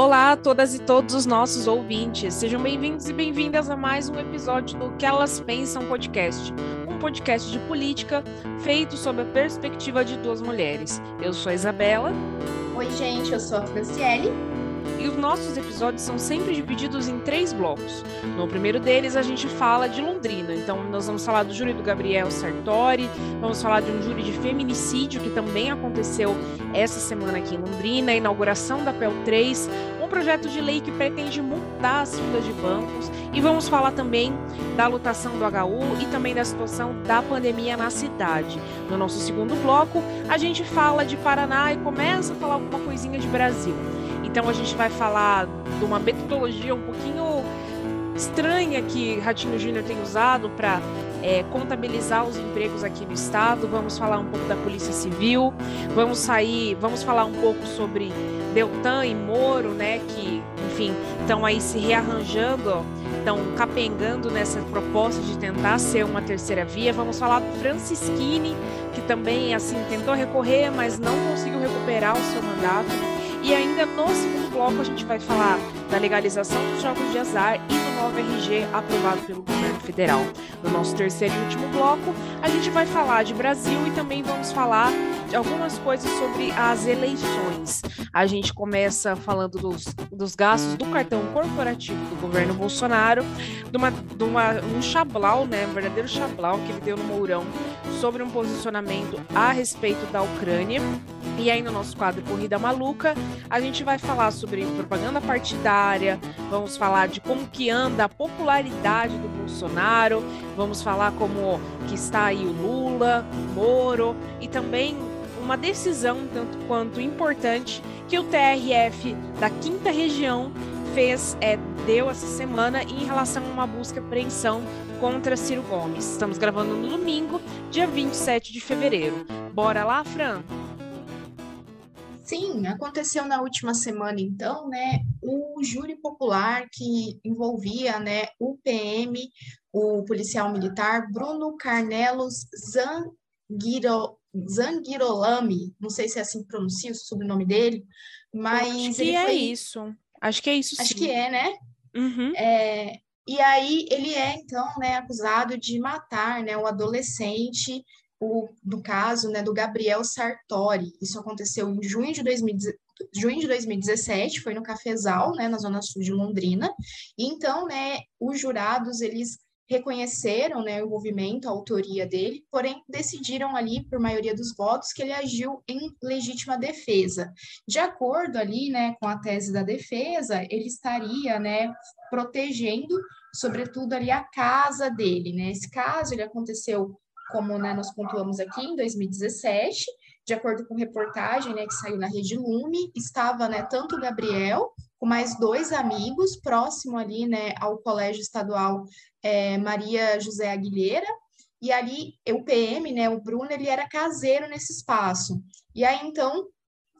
Olá a todas e todos os nossos ouvintes. Sejam bem-vindos e bem-vindas a mais um episódio do Que Elas Pensam Podcast, um podcast de política feito sob a perspectiva de duas mulheres. Eu sou a Isabela. Oi, gente, eu sou a Franciele. E os nossos episódios são sempre divididos em três blocos. No primeiro deles, a gente fala de Londrina. Então, nós vamos falar do júri do Gabriel Sartori, vamos falar de um júri de feminicídio que também aconteceu essa semana aqui em Londrina, a inauguração da PEL 3, um projeto de lei que pretende mudar as filas de bancos. E vamos falar também da lutação do HU e também da situação da pandemia na cidade. No nosso segundo bloco, a gente fala de Paraná e começa a falar alguma coisinha de Brasil. Então a gente vai falar de uma metodologia um pouquinho estranha que Ratinho Júnior tem usado para é, contabilizar os empregos aqui no estado. Vamos falar um pouco da Polícia Civil. Vamos sair, vamos falar um pouco sobre Deltan e Moro, né? Que, enfim, estão aí se rearranjando, estão capengando nessa proposta de tentar ser uma terceira via. Vamos falar do Francisquini, que também assim tentou recorrer, mas não conseguiu recuperar o seu mandato. E ainda no segundo bloco a gente vai falar da legalização dos jogos de azar e do novo RG aprovado pelo governo federal. No nosso terceiro e último bloco, a gente vai falar de Brasil e também vamos falar de algumas coisas sobre as eleições. A gente começa falando dos, dos gastos do cartão corporativo do governo Bolsonaro, de, uma, de uma, um chablau, né, um verdadeiro chablau que ele deu no Mourão sobre um posicionamento a respeito da Ucrânia. E aí, no nosso quadro Corrida Maluca, a gente vai falar sobre propaganda partidária, vamos falar de como que anda a popularidade do Bolsonaro, vamos falar como que está aí o Lula, Moro, e também uma decisão tanto quanto importante que o TRF da quinta região fez, é, deu essa semana em relação a uma busca apreensão contra Ciro Gomes. Estamos gravando no domingo, dia 27 de fevereiro. Bora lá, Fran? Sim, aconteceu na última semana, então, né, o júri popular que envolvia, né, o PM, o policial militar Bruno Carnelos Zangiro, Zangirolami, não sei se é assim que pronuncia o sobrenome dele, mas... Acho que é foi... isso, acho que é isso Acho sim. que é, né? Uhum. É, e aí ele é, então, né, acusado de matar, né, o adolescente o, do caso né, do Gabriel Sartori. Isso aconteceu em junho de, 2000, junho de 2017, foi no Cafezal, né, na zona sul de Londrina. E então, né, os jurados, eles reconheceram né, o envolvimento, a autoria dele, porém decidiram ali, por maioria dos votos, que ele agiu em legítima defesa. De acordo ali né, com a tese da defesa, ele estaria né, protegendo, sobretudo ali, a casa dele. Né? Esse caso ele aconteceu como né, nós pontuamos aqui, em 2017, de acordo com reportagem né, que saiu na Rede Lume, estava né, tanto o Gabriel com mais dois amigos, próximo ali né, ao Colégio Estadual é, Maria José Aguilheira, e ali o PM, né, o Bruno, ele era caseiro nesse espaço. E aí, então,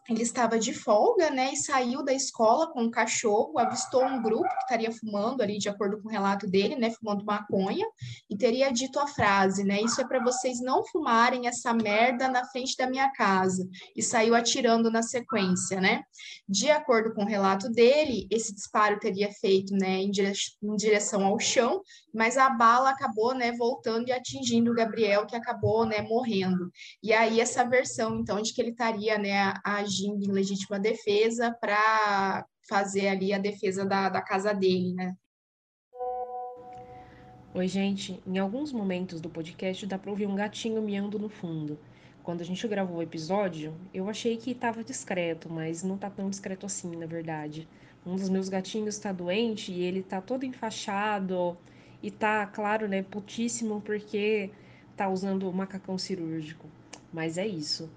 ele estava de folga, né, e saiu da escola com um cachorro, avistou um grupo que estaria fumando ali, de acordo com o relato dele, né, fumando maconha, e teria dito a frase, né, isso é para vocês não fumarem essa merda na frente da minha casa, e saiu atirando na sequência, né. De acordo com o relato dele, esse disparo teria feito, né, em, dire em direção ao chão, mas a bala acabou, né, voltando e atingindo o Gabriel, que acabou, né, morrendo. E aí essa versão, então, de que ele estaria, né, agindo agindo em legítima defesa para fazer ali a defesa da, da casa dele, né? Oi, gente. Em alguns momentos do podcast dá para ouvir um gatinho miando no fundo. Quando a gente gravou o episódio, eu achei que estava discreto, mas não tá tão discreto assim, na verdade. Um dos meus gatinhos está doente e ele tá todo enfaixado e tá, claro, né, putíssimo porque tá usando o macacão cirúrgico. Mas é isso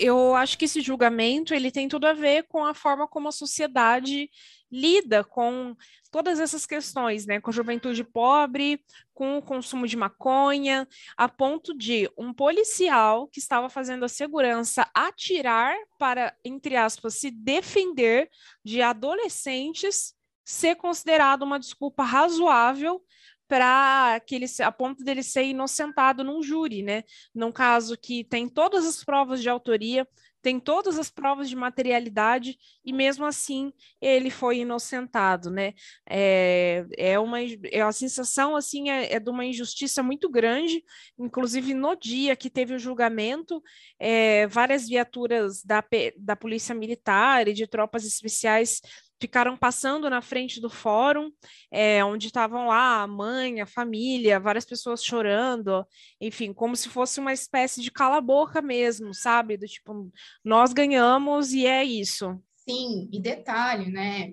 eu acho que esse julgamento ele tem tudo a ver com a forma como a sociedade lida com todas essas questões, né, com a juventude pobre, com o consumo de maconha, a ponto de um policial que estava fazendo a segurança atirar para, entre aspas, se defender de adolescentes ser considerado uma desculpa razoável para que ele a ponto dele ser inocentado num júri, né? Num caso que tem todas as provas de autoria, tem todas as provas de materialidade e mesmo assim ele foi inocentado, né? É, é uma é a sensação assim é, é de uma injustiça muito grande, inclusive no dia que teve o julgamento, é, várias viaturas da, da polícia militar e de tropas especiais ficaram passando na frente do fórum, é, onde estavam lá a mãe, a família, várias pessoas chorando, enfim, como se fosse uma espécie de cala-boca mesmo, sabe? Do tipo, nós ganhamos e é isso. Sim, e detalhe, né?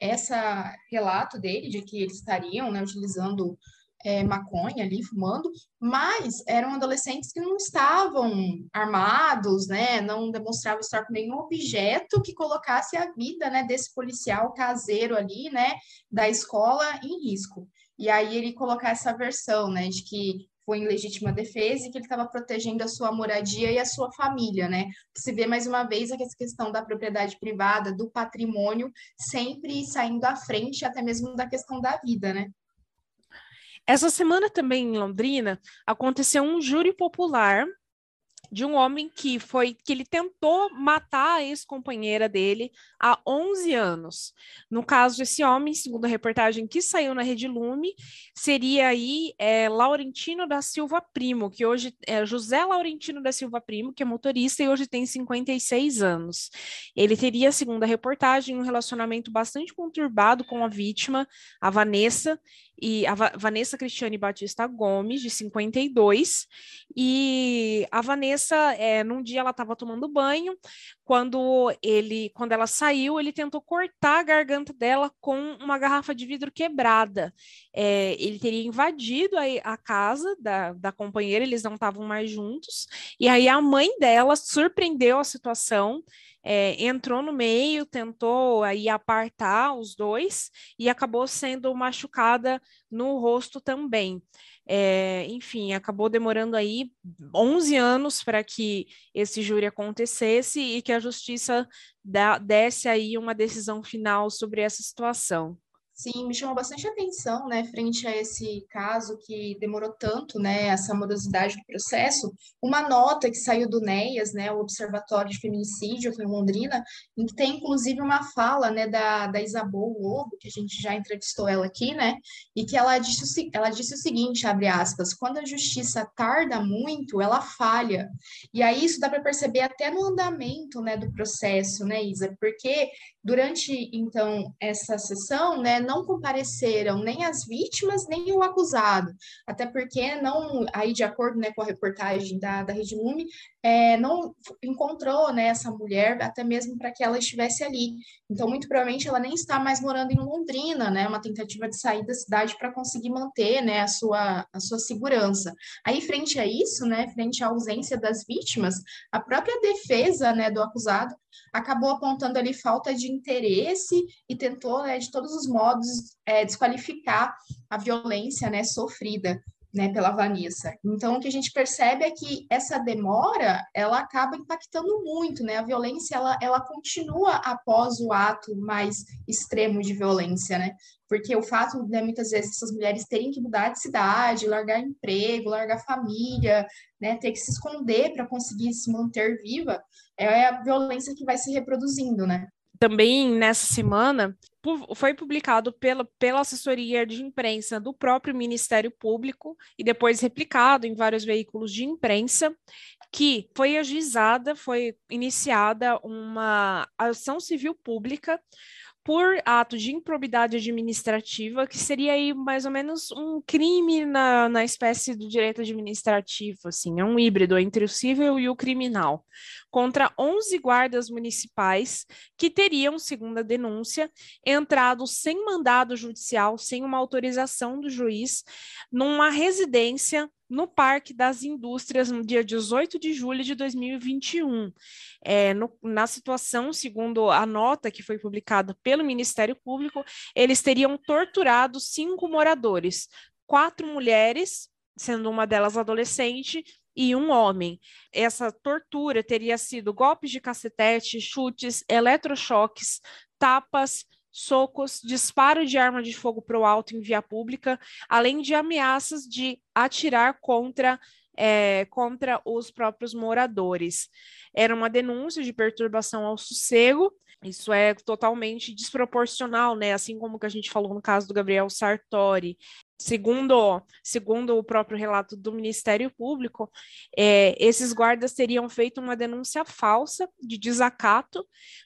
Essa relato dele de que eles estariam né, utilizando é, maconha ali, fumando, mas eram adolescentes que não estavam armados, né, não demonstravam estar com nenhum objeto que colocasse a vida, né, desse policial caseiro ali, né, da escola em risco. E aí ele colocar essa versão, né, de que foi em legítima defesa e que ele estava protegendo a sua moradia e a sua família, né? Se vê mais uma vez essa questão da propriedade privada, do patrimônio, sempre saindo à frente, até mesmo da questão da vida, né? Essa semana também em Londrina aconteceu um júri popular de um homem que foi que ele tentou matar a ex-companheira dele há 11 anos. No caso, esse homem, segundo a reportagem que saiu na Rede Lume, seria aí é, Laurentino da Silva Primo, que hoje é José Laurentino da Silva Primo, que é motorista e hoje tem 56 anos. Ele teria, segundo a reportagem, um relacionamento bastante conturbado com a vítima, a Vanessa, e a Vanessa Cristiane Batista Gomes, de 52, e a Vanessa, é, num dia ela estava tomando banho, quando ele, quando ela saiu, ele tentou cortar a garganta dela com uma garrafa de vidro quebrada. É, ele teria invadido a, a casa da, da companheira, eles não estavam mais juntos, e aí a mãe dela surpreendeu a situação é, entrou no meio, tentou aí apartar os dois e acabou sendo machucada no rosto também. É, enfim, acabou demorando aí 11 anos para que esse júri acontecesse e que a justiça da, desse aí uma decisão final sobre essa situação. Sim, me chamou bastante atenção, né, frente a esse caso que demorou tanto, né, essa morosidade do processo, uma nota que saiu do NEAS, né, o Observatório de Feminicídio aqui em Londrina, em que tem inclusive uma fala, né, da, da Isabel Lobo, que a gente já entrevistou ela aqui, né, e que ela disse, ela disse o seguinte, abre aspas, quando a justiça tarda muito, ela falha. E aí isso dá para perceber até no andamento, né, do processo, né, Isa, porque durante, então, essa sessão, né, não compareceram nem as vítimas, nem o acusado, até porque não, aí de acordo né, com a reportagem da, da Rede Lume, é, não encontrou né, essa mulher até mesmo para que ela estivesse ali. Então, muito provavelmente, ela nem está mais morando em Londrina, né, uma tentativa de sair da cidade para conseguir manter né, a, sua, a sua segurança. Aí, frente a isso, né, frente à ausência das vítimas, a própria defesa né, do acusado acabou apontando ali falta de interesse e tentou, né, de todos os modos, é, desqualificar a violência né, sofrida né, pela Vanessa. Então, o que a gente percebe é que essa demora, ela acaba impactando muito, né? A violência, ela, ela continua após o ato mais extremo de violência, né? Porque o fato né, muitas vezes, essas mulheres terem que mudar de cidade, largar emprego, largar família, né, ter que se esconder para conseguir se manter viva, é a violência que vai se reproduzindo, né? Também nessa semana foi publicado pela, pela assessoria de imprensa do próprio Ministério Público e depois replicado em vários veículos de imprensa que foi ajuizada, foi iniciada uma ação civil pública por ato de improbidade administrativa, que seria aí mais ou menos um crime na, na espécie do direito administrativo, assim, é um híbrido entre o civil e o criminal, contra 11 guardas municipais que teriam, segundo a denúncia, entrado sem mandado judicial, sem uma autorização do juiz, numa residência no Parque das Indústrias no dia 18 de julho de 2021. É, no, na situação, segundo a nota que foi publicada pelo Ministério Público, eles teriam torturado cinco moradores, quatro mulheres, sendo uma delas adolescente, e um homem. Essa tortura teria sido golpes de cacetete, chutes, eletrochoques, tapas, socos, disparo de arma de fogo para o alto em via pública, além de ameaças de atirar contra é, contra os próprios moradores. Era uma denúncia de perturbação ao sossego. Isso é totalmente desproporcional, né? Assim como que a gente falou no caso do Gabriel Sartori, Segundo, segundo o próprio relato do Ministério Público, é, esses guardas teriam feito uma denúncia falsa de desacato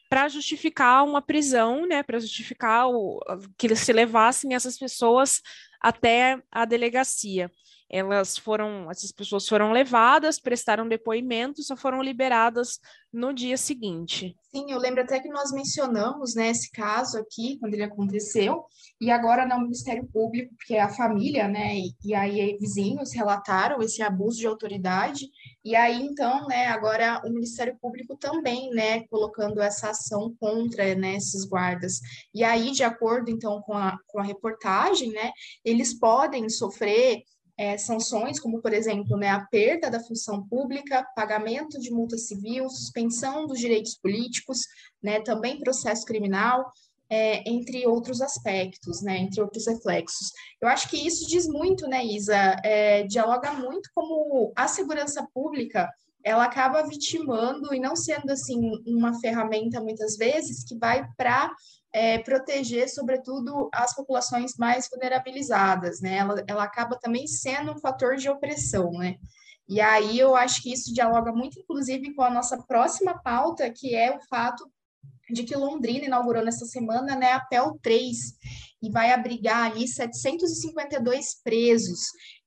para justificar uma prisão, né, para justificar o, que se levassem essas pessoas até a delegacia. Elas foram, essas pessoas foram levadas, prestaram depoimento, só foram liberadas no dia seguinte. Sim, eu lembro até que nós mencionamos, né, esse caso aqui, quando ele aconteceu, e agora no Ministério Público, porque a família, né, e, e aí vizinhos relataram esse abuso de autoridade, e aí então, né, agora o Ministério Público também, né, colocando essa ação contra, né, esses guardas. E aí, de acordo então com a, com a reportagem, né, eles podem sofrer é, sanções, como, por exemplo, né, a perda da função pública, pagamento de multa civil, suspensão dos direitos políticos, né, também processo criminal, é, entre outros aspectos, né, entre outros reflexos. Eu acho que isso diz muito, né, Isa, é, dialoga muito como a segurança pública ela acaba vitimando e não sendo assim uma ferramenta muitas vezes que vai para é, proteger, sobretudo, as populações mais vulnerabilizadas, né? Ela, ela acaba também sendo um fator de opressão, né? E aí eu acho que isso dialoga muito, inclusive, com a nossa próxima pauta, que é o fato de que Londrina inaugurou nessa semana né, a PEL 3 e vai abrigar ali 752 presos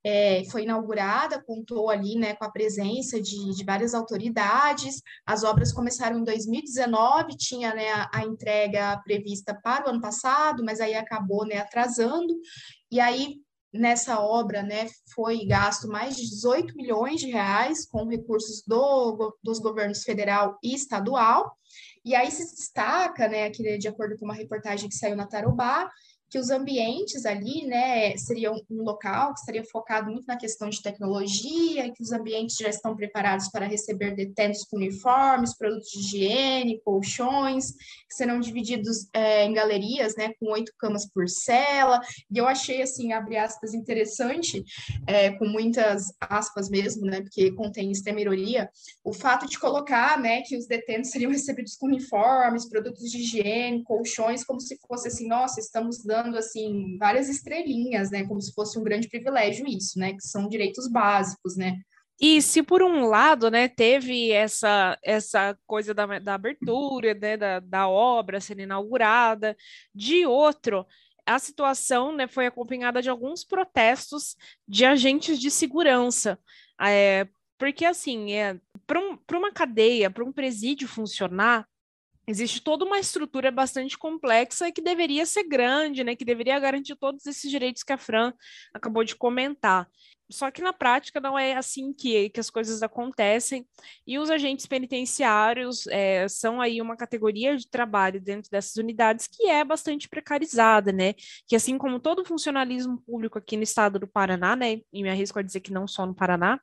é, foi inaugurada, contou ali né, com a presença de, de, várias autoridades. As obras começaram em 2019, tinha né, a, a, entrega prevista para o ano passado, mas aí acabou né, atrasando. E aí, nessa obra, né, foi gasto mais de 18 milhões de reais com recursos do, dos governos federal e estadual. E aí se destaca, né, aqui de acordo com uma reportagem que saiu na Tarobá, que os ambientes ali, né, seriam um local que estaria focado muito na questão de tecnologia, que os ambientes já estão preparados para receber detentos com uniformes, produtos de higiene, colchões, que serão divididos é, em galerias, né, com oito camas por cela, e eu achei, assim, abre aspas, interessante, é, com muitas aspas mesmo, né, porque contém extrema ironia, o fato de colocar, né, que os detentos seriam recebidos com uniformes, produtos de higiene, colchões, como se fosse assim, nossa, estamos dando dando assim várias estrelinhas, né, como se fosse um grande privilégio isso, né, que são direitos básicos, né? E se por um lado, né, teve essa essa coisa da, da abertura, né, da, da obra sendo inaugurada, de outro, a situação né, foi acompanhada de alguns protestos de agentes de segurança. É, porque, assim, é, para um, uma cadeia, para um presídio funcionar, existe toda uma estrutura bastante complexa e que deveria ser grande, né, que deveria garantir todos esses direitos que a Fran acabou de comentar. Só que na prática não é assim que, que as coisas acontecem, e os agentes penitenciários é, são aí uma categoria de trabalho dentro dessas unidades que é bastante precarizada, né? Que assim como todo funcionalismo público aqui no estado do Paraná, né? E me arrisco a dizer que não só no Paraná,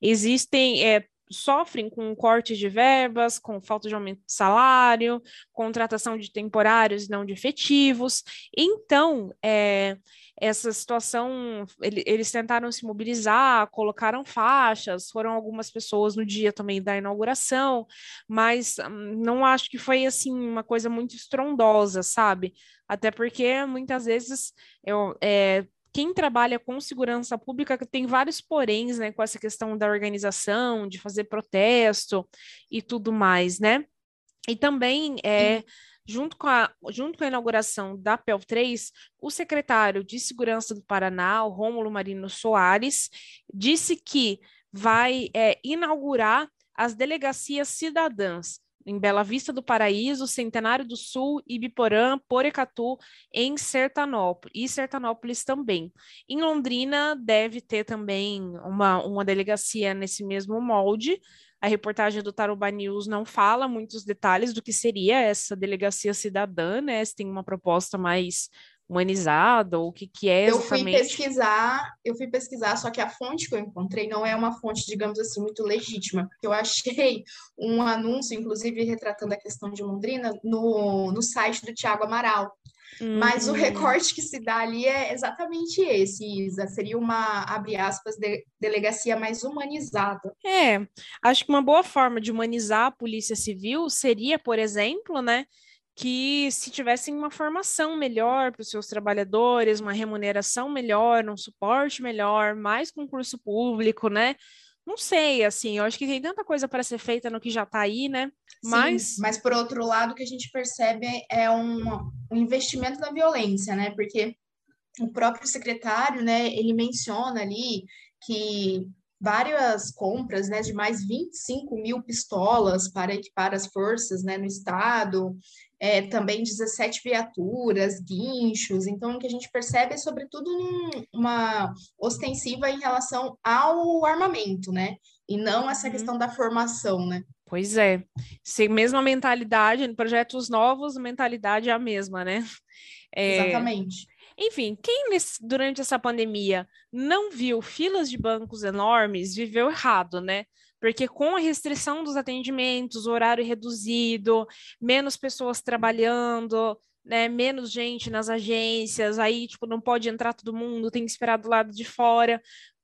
existem é, sofrem com cortes de verbas, com falta de aumento de salário, contratação de temporários não de efetivos. Então, é, essa situação, ele, eles tentaram se mobilizar, colocaram faixas, foram algumas pessoas no dia também da inauguração, mas hum, não acho que foi assim uma coisa muito estrondosa, sabe? Até porque muitas vezes eu, é, quem trabalha com segurança pública tem vários poréns, né, com essa questão da organização, de fazer protesto e tudo mais, né? E também, é, junto, com a, junto com a inauguração da PEL 3, o secretário de Segurança do Paraná, o Rômulo Marino Soares, disse que vai é, inaugurar as delegacias cidadãs, em Bela Vista do Paraíso, Centenário do Sul, Ibiporã, Porecatu, em Sertanópolis, e Sertanópolis também. Em Londrina deve ter também uma, uma delegacia nesse mesmo molde. A reportagem do Tarobá News não fala muitos detalhes do que seria essa delegacia cidadã, né? Se tem uma proposta mais humanizada ou o que, que é exatamente? Eu fui pesquisar, eu fui pesquisar, só que a fonte que eu encontrei não é uma fonte, digamos assim, muito legítima, eu achei um anúncio, inclusive retratando a questão de Londrina, no, no site do Tiago Amaral. Mas o recorte que se dá ali é exatamente esse, Isa. Seria uma, abre aspas, de, delegacia mais humanizada. É, acho que uma boa forma de humanizar a polícia civil seria, por exemplo, né, que se tivessem uma formação melhor para os seus trabalhadores, uma remuneração melhor, um suporte melhor, mais concurso público, né? Não sei, assim, eu acho que tem tanta coisa para ser feita no que já está aí, né? Mas... Sim, mas por outro lado, o que a gente percebe é um, um investimento na violência, né? Porque o próprio secretário, né, ele menciona ali que várias compras né, de mais 25 mil pistolas para equipar as forças né, no estado, é, também 17 viaturas, guinchos. Então, o que a gente percebe é, sobretudo, uma ostensiva em relação ao armamento, né? E não essa uhum. questão da formação, né? Pois é. Se mesma mentalidade, projetos novos, mentalidade é a mesma, né? É... Exatamente. Enfim, quem nesse, durante essa pandemia não viu filas de bancos enormes, viveu errado, né? Porque com a restrição dos atendimentos, horário reduzido, menos pessoas trabalhando, né, menos gente nas agências, aí, tipo, não pode entrar todo mundo, tem que esperar do lado de fora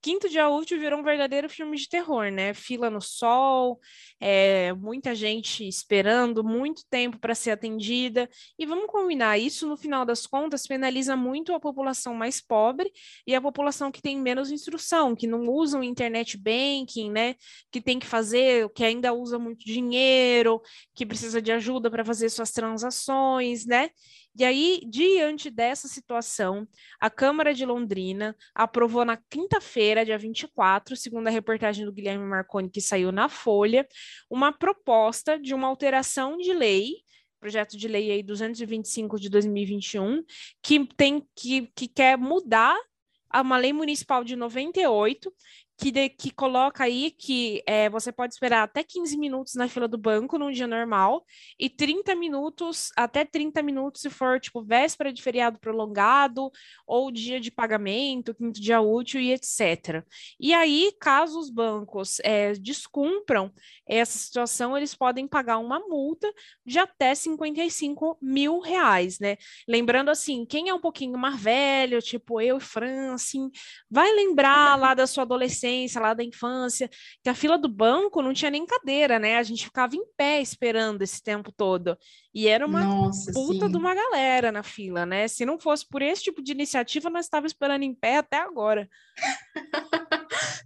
quinto dia útil virou um verdadeiro filme de terror, né? Fila no sol, é, muita gente esperando muito tempo para ser atendida. E vamos combinar, isso no final das contas penaliza muito a população mais pobre e a população que tem menos instrução, que não usam internet banking, né? Que tem que fazer, que ainda usa muito dinheiro, que precisa de ajuda para fazer suas transações, né? E aí, diante dessa situação, a Câmara de Londrina aprovou na quinta-feira, dia 24, segundo a reportagem do Guilherme Marconi, que saiu na Folha, uma proposta de uma alteração de lei projeto de lei aí 225 de 2021, que tem que, que quer mudar uma lei municipal de 98 que, de, que coloca aí que é, você pode esperar até 15 minutos na fila do banco num dia normal e 30 minutos, até 30 minutos se for, tipo, véspera de feriado prolongado ou dia de pagamento, quinto dia útil e etc. E aí, caso os bancos é, descumpram essa situação, eles podem pagar uma multa de até 55 mil reais, né? Lembrando assim, quem é um pouquinho mais velho, tipo eu e Fran, assim, vai lembrar lá da sua adolescência adolescência, lá da infância, que a fila do banco não tinha nem cadeira, né? A gente ficava em pé esperando esse tempo todo. E era uma Nossa, puta sim. de uma galera na fila, né? Se não fosse por esse tipo de iniciativa, nós estávamos esperando em pé até agora.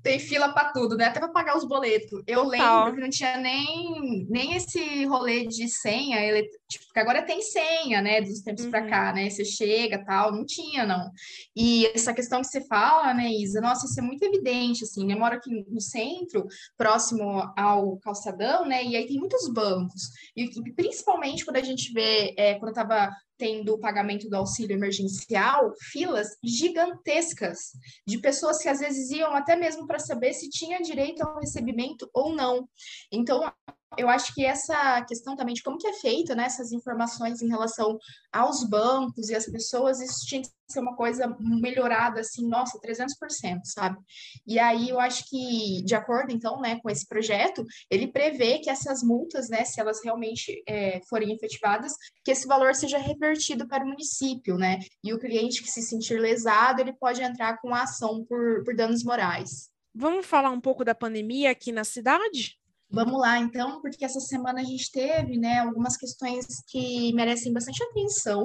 tem fila para tudo, né? Até para pagar os boletos. Eu Total. lembro que não tinha nem, nem esse rolê de senha, ele, tipo, agora tem senha, né? Dos tempos uhum. para cá, né? Você chega tal, não tinha, não. E essa questão que você fala, né, Isa? Nossa, isso é muito evidente, assim. Eu moro aqui no centro, próximo ao calçadão, né? E aí tem muitos bancos. E principalmente quando a gente vê, é, quando eu tava tendo o pagamento do auxílio emergencial, filas gigantescas de pessoas que às vezes iam até mesmo para saber se tinha direito ao recebimento ou não. Então, eu acho que essa questão também de como que é feita, né, essas informações em relação aos bancos e as pessoas, isso tinha que ser uma coisa melhorada, assim, nossa, 300%, sabe? E aí eu acho que, de acordo, então, né, com esse projeto, ele prevê que essas multas, né, se elas realmente é, forem efetivadas, que esse valor seja revertido para o município, né? E o cliente que se sentir lesado, ele pode entrar com a ação por, por danos morais. Vamos falar um pouco da pandemia aqui na cidade? Vamos lá, então, porque essa semana a gente teve né, algumas questões que merecem bastante atenção.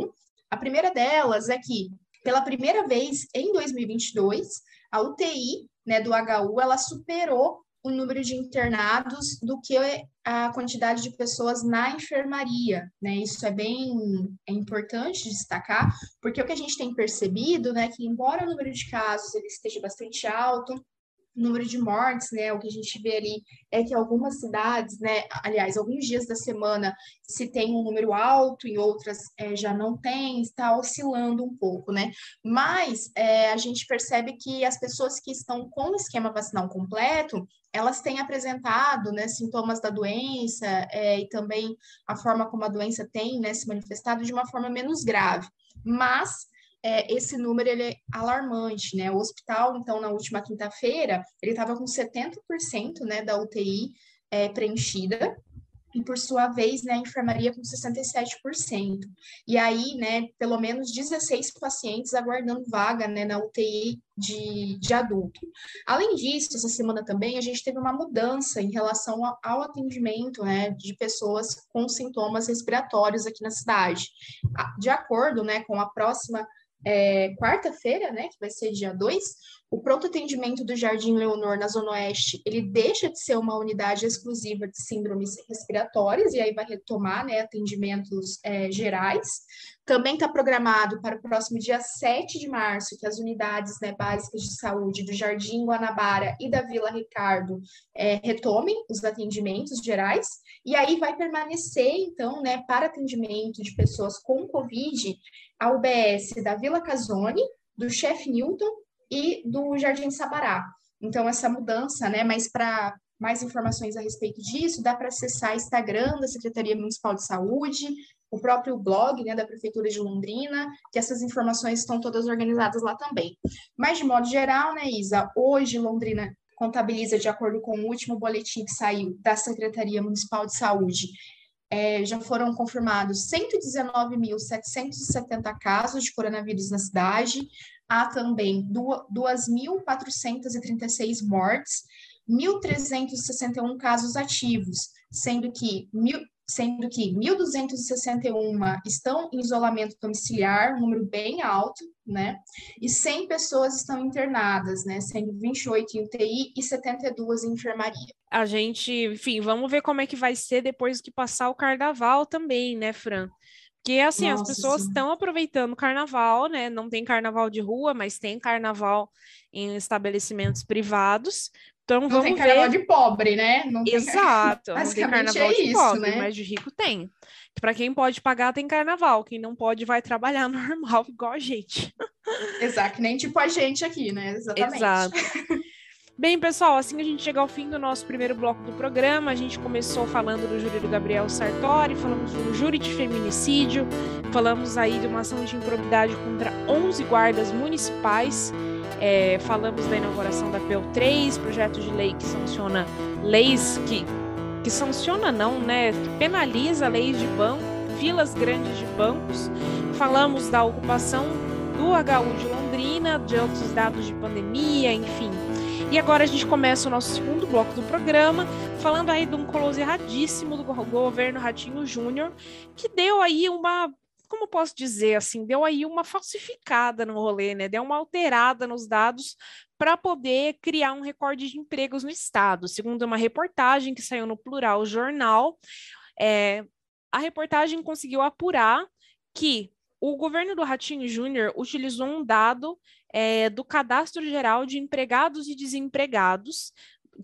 A primeira delas é que, pela primeira vez em 2022, a UTI né, do HU ela superou o número de internados do que a quantidade de pessoas na enfermaria, né? Isso é bem é importante destacar, porque o que a gente tem percebido, né, que embora o número de casos ele esteja bastante alto, número de mortes, né? O que a gente vê ali é que algumas cidades, né? Aliás, alguns dias da semana se tem um número alto, em outras é, já não tem, está oscilando um pouco, né? Mas é, a gente percebe que as pessoas que estão com o esquema vacinal completo, elas têm apresentado, né, sintomas da doença é, e também a forma como a doença tem, né, se manifestado de uma forma menos grave. Mas é, esse número ele é alarmante, né? O hospital, então, na última quinta-feira, ele estava com 70% né, da UTI é, preenchida, e por sua vez, né, a enfermaria com 67%. E aí, né, pelo menos 16 pacientes aguardando vaga, né, na UTI de, de adulto. Além disso, essa semana também a gente teve uma mudança em relação ao atendimento, né, de pessoas com sintomas respiratórios aqui na cidade. De acordo, né, com a próxima é, quarta-feira, né, que vai ser dia 2, o pronto atendimento do Jardim Leonor na Zona Oeste, ele deixa de ser uma unidade exclusiva de síndromes respiratórias e aí vai retomar, né, atendimentos é, gerais. Também está programado para o próximo dia 7 de março que as unidades né, básicas de saúde do Jardim Guanabara e da Vila Ricardo é, retomem os atendimentos gerais. E aí vai permanecer, então, né, para atendimento de pessoas com Covid, a UBS da Vila Casone, do Chef Newton e do Jardim Sabará. Então, essa mudança, né? Mas para mais informações a respeito disso, dá para acessar Instagram da Secretaria Municipal de Saúde, o próprio blog né, da Prefeitura de Londrina, que essas informações estão todas organizadas lá também. Mas, de modo geral, né, Isa, hoje Londrina contabiliza, de acordo com o último boletim que saiu da Secretaria Municipal de Saúde, é, já foram confirmados 119.770 casos de coronavírus na cidade, há também 2.436 mortes, 1.361 casos ativos, sendo que mil, sendo que 1.261 estão em isolamento domiciliar, um número bem alto, né? E 100 pessoas estão internadas, né? Sendo 28 em UTI e 72 em enfermaria. A gente, enfim, vamos ver como é que vai ser depois que passar o carnaval também, né, Fran? Porque, assim, Nossa, as pessoas estão aproveitando o carnaval, né? Não tem carnaval de rua, mas tem carnaval em estabelecimentos privados. Então, não vamos tem carnaval ver... de pobre, né? Não Exato. Não tem carnaval é de isso, pobre, né? mas de rico tem. Para quem pode pagar, tem carnaval. Quem não pode, vai trabalhar normal, igual a gente. Exato, nem tipo a gente aqui, né? Exatamente. Exato. Bem, pessoal, assim a gente chega ao fim do nosso primeiro bloco do programa. A gente começou falando do júri do Gabriel Sartori, falamos do júri de feminicídio, falamos aí de uma ação de improbidade contra 11 guardas municipais, é, falamos da inauguração da PEL3, projeto de lei que sanciona leis que, que sanciona não, né, que penaliza leis de banco, filas grandes de bancos. Falamos da ocupação do HU de Londrina, de outros dados de pandemia, enfim e agora a gente começa o nosso segundo bloco do programa, falando aí de um close erradíssimo do governo Ratinho Júnior, que deu aí uma como posso dizer assim, deu aí uma falsificada no rolê, né? Deu uma alterada nos dados para poder criar um recorde de empregos no estado. Segundo uma reportagem que saiu no Plural Jornal, é, a reportagem conseguiu apurar que o governo do Ratinho Júnior utilizou um dado é, do Cadastro Geral de Empregados e Desempregados,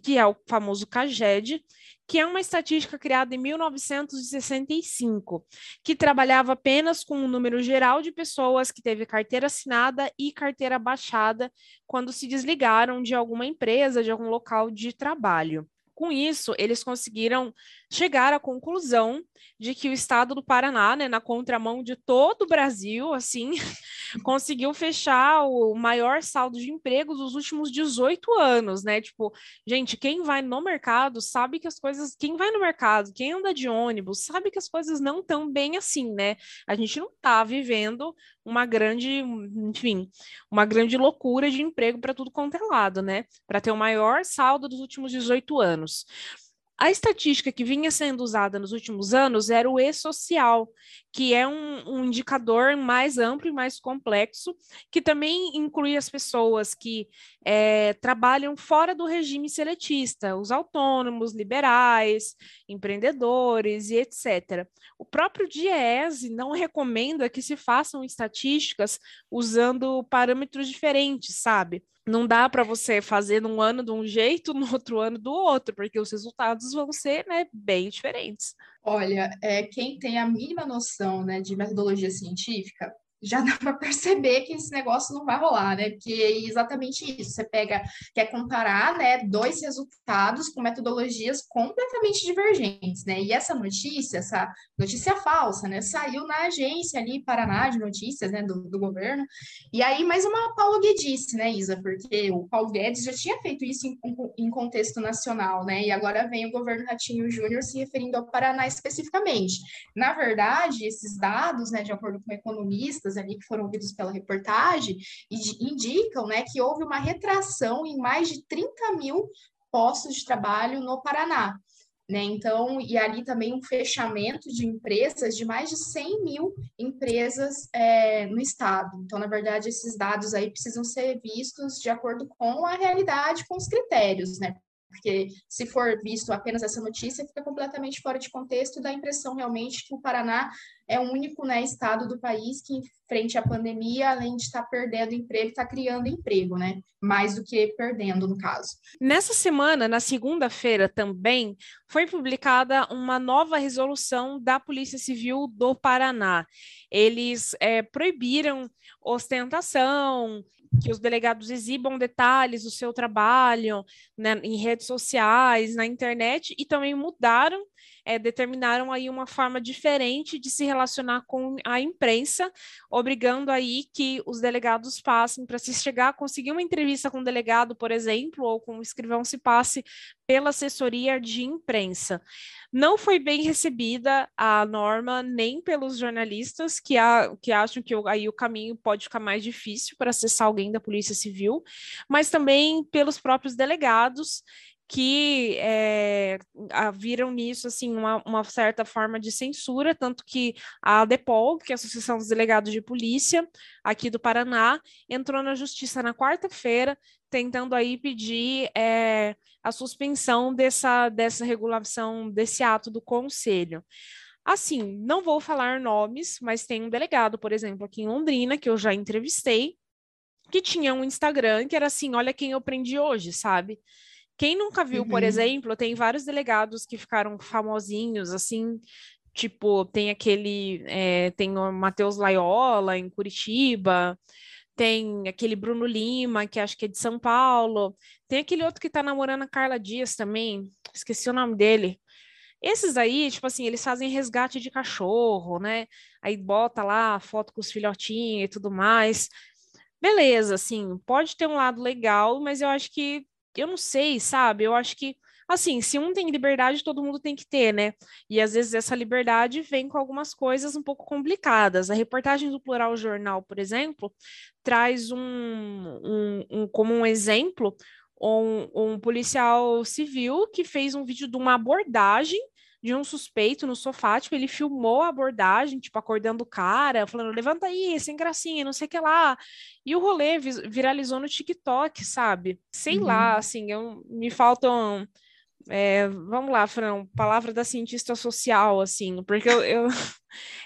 que é o famoso CAGED, que é uma estatística criada em 1965, que trabalhava apenas com o um número geral de pessoas que teve carteira assinada e carteira baixada quando se desligaram de alguma empresa, de algum local de trabalho. Com isso, eles conseguiram chegar à conclusão de que o estado do Paraná, né, na contramão de todo o Brasil, assim, conseguiu fechar o maior saldo de empregos dos últimos 18 anos, né? Tipo, gente, quem vai no mercado sabe que as coisas, quem vai no mercado, quem anda de ônibus, sabe que as coisas não estão bem assim, né? A gente não está vivendo uma grande, enfim, uma grande loucura de emprego para tudo quanto é lado, né? Para ter o maior saldo dos últimos 18 anos. A estatística que vinha sendo usada nos últimos anos era o e-social, que é um, um, indicador mais amplo e mais complexo, que também inclui as pessoas que é, trabalham fora do regime seletista, os autônomos, liberais, empreendedores e etc. O próprio DIEESE não recomenda que se façam estatísticas usando parâmetros diferentes, sabe? Não dá para você fazer num ano de um jeito, no outro ano do outro, porque os resultados vão ser né, bem diferentes. Olha, é, quem tem a mínima noção né, de metodologia científica já dá para perceber que esse negócio não vai rolar, né? Porque é exatamente isso. Você pega, quer comparar, né, dois resultados com metodologias completamente divergentes, né? E essa notícia, essa notícia falsa, né, saiu na agência ali Paraná de notícias, né, do, do governo. E aí mais uma Paulo Guedes, né, Isa? Porque o Paulo Guedes já tinha feito isso em, em contexto nacional, né? E agora vem o governo Ratinho Júnior se referindo ao Paraná especificamente. Na verdade, esses dados, né, de acordo com economistas ali que foram ouvidos pela reportagem indicam né, que houve uma retração em mais de 30 mil postos de trabalho no Paraná. Né? Então, e ali também um fechamento de empresas de mais de 100 mil empresas é, no estado. Então, na verdade, esses dados aí precisam ser vistos de acordo com a realidade, com os critérios, né? Porque se for visto apenas essa notícia, fica completamente fora de contexto e dá a impressão realmente que o Paraná é o único né, estado do país que, frente à pandemia, além de estar perdendo emprego, está criando emprego, né? Mais do que perdendo, no caso. Nessa semana, na segunda-feira também, foi publicada uma nova resolução da Polícia Civil do Paraná. Eles é, proibiram ostentação, que os delegados exibam detalhes do seu trabalho né, em redes sociais, na internet, e também mudaram, é, determinaram aí uma forma diferente de se relacionar com a imprensa, obrigando aí que os delegados passem para se chegar a conseguir uma entrevista com o um delegado, por exemplo, ou com o um escrivão se passe pela assessoria de imprensa. Não foi bem recebida a norma nem pelos jornalistas que, a, que acham que aí o caminho pode ficar mais difícil para acessar alguém da Polícia Civil, mas também pelos próprios delegados que é, viram nisso assim uma, uma, certa forma de censura, tanto que a DEPOL, que é a Associação dos Delegados de Polícia aqui do Paraná, entrou na justiça na quarta-feira, tentando aí pedir é, a suspensão dessa, dessa regulação desse ato do conselho. Assim, não vou falar nomes, mas tem um delegado, por exemplo, aqui em Londrina, que eu já entrevistei, que tinha um Instagram que era assim: olha quem eu prendi hoje, sabe? Quem nunca viu, uhum. por exemplo, tem vários delegados que ficaram famosinhos, assim, tipo, tem aquele, é, tem o Matheus Laiola em Curitiba, tem aquele Bruno Lima, que acho que é de São Paulo, tem aquele outro que tá namorando a Carla Dias também, esqueci o nome dele. Esses aí, tipo assim, eles fazem resgate de cachorro, né? Aí bota lá foto com os filhotinhos e tudo mais. Beleza, assim, pode ter um lado legal, mas eu acho que eu não sei, sabe? Eu acho que, assim, se um tem liberdade, todo mundo tem que ter, né? E às vezes essa liberdade vem com algumas coisas um pouco complicadas. A reportagem do Plural Jornal, por exemplo, traz um, um, um como um exemplo um, um policial civil que fez um vídeo de uma abordagem de um suspeito no sofá, tipo, ele filmou a abordagem, tipo, acordando o cara, falando, levanta aí, sem gracinha, não sei o que lá. E o rolê viralizou no TikTok, sabe? Sei uhum. lá, assim, eu, me faltam é, vamos lá, Fran, palavra da cientista social, assim, porque eu, eu,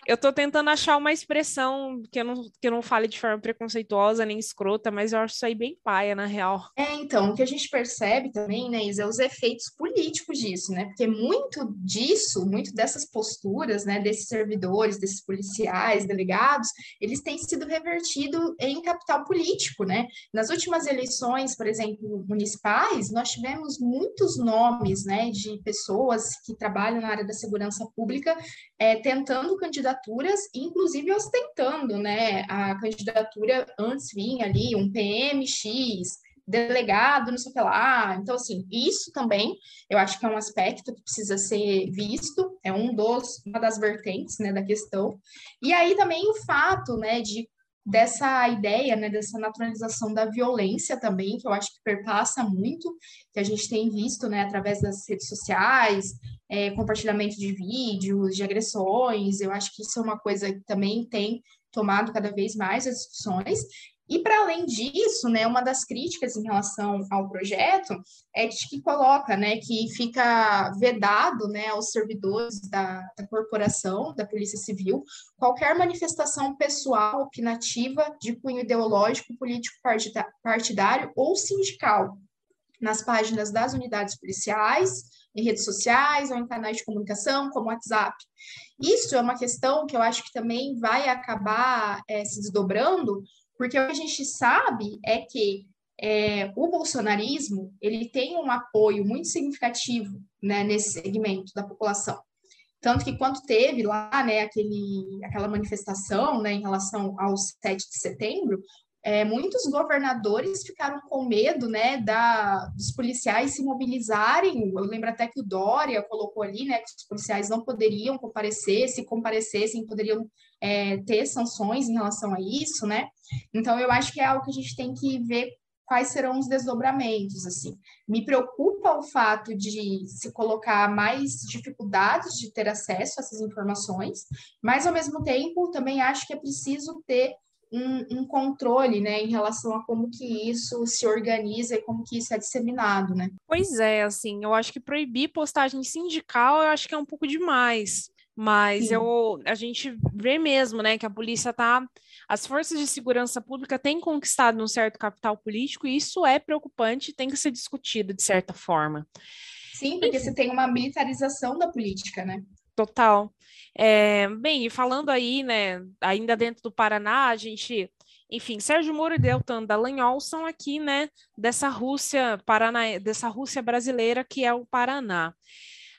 eu tô tentando achar uma expressão que eu, não, que eu não fale de forma preconceituosa nem escrota, mas eu acho isso aí bem paia, na real. É, então, o que a gente percebe também, né, Isa, é os efeitos políticos disso, né, porque muito disso, muito dessas posturas, né, desses servidores, desses policiais, delegados, eles têm sido revertidos em capital político, né, nas últimas eleições, por exemplo, municipais, nós tivemos muitos nomes né, de pessoas que trabalham na área da segurança pública é, tentando candidaturas, inclusive ostentando né, a candidatura antes vinha ali um PMX, delegado, não sei o que lá. Então, assim, isso também eu acho que é um aspecto que precisa ser visto, é um dos, uma das vertentes né, da questão. E aí também o fato né, de dessa ideia, né, dessa naturalização da violência também, que eu acho que perpassa muito, que a gente tem visto, né, através das redes sociais, é, compartilhamento de vídeos, de agressões, eu acho que isso é uma coisa que também tem tomado cada vez mais as discussões, e para além disso, né, uma das críticas em relação ao projeto é de que coloca, né, que fica vedado, né, aos servidores da, da corporação, da Polícia Civil, qualquer manifestação pessoal opinativa de cunho ideológico, político partidário ou sindical nas páginas das unidades policiais, em redes sociais ou em canais de comunicação, como WhatsApp. Isso é uma questão que eu acho que também vai acabar é, se desdobrando, porque o que a gente sabe é que é, o bolsonarismo ele tem um apoio muito significativo né, nesse segmento da população. Tanto que quando teve lá né, aquele, aquela manifestação né, em relação ao 7 de setembro, é, muitos governadores ficaram com medo né, da, dos policiais se mobilizarem. Eu lembro até que o Dória colocou ali né, que os policiais não poderiam comparecer, se comparecessem, poderiam é, ter sanções em relação a isso, né? Então, eu acho que é algo que a gente tem que ver quais serão os desdobramentos, assim. Me preocupa o fato de se colocar mais dificuldades de ter acesso a essas informações, mas, ao mesmo tempo, também acho que é preciso ter um, um, controle, né, em relação a como que isso se organiza e como que isso é disseminado, né? Pois é, assim, eu acho que proibir postagem sindical, eu acho que é um pouco demais. Mas eu, a gente vê mesmo, né, que a polícia tá, as forças de segurança pública têm conquistado um certo capital político e isso é preocupante, tem que ser discutido de certa forma. Sim, porque Enfim. você tem uma militarização da política, né? Total. É, bem, e falando aí, né, ainda dentro do Paraná, a gente, enfim, Sérgio Moro e Deltan Dallagnol são aqui, né, dessa Rússia, Paraná, dessa Rússia brasileira que é o Paraná.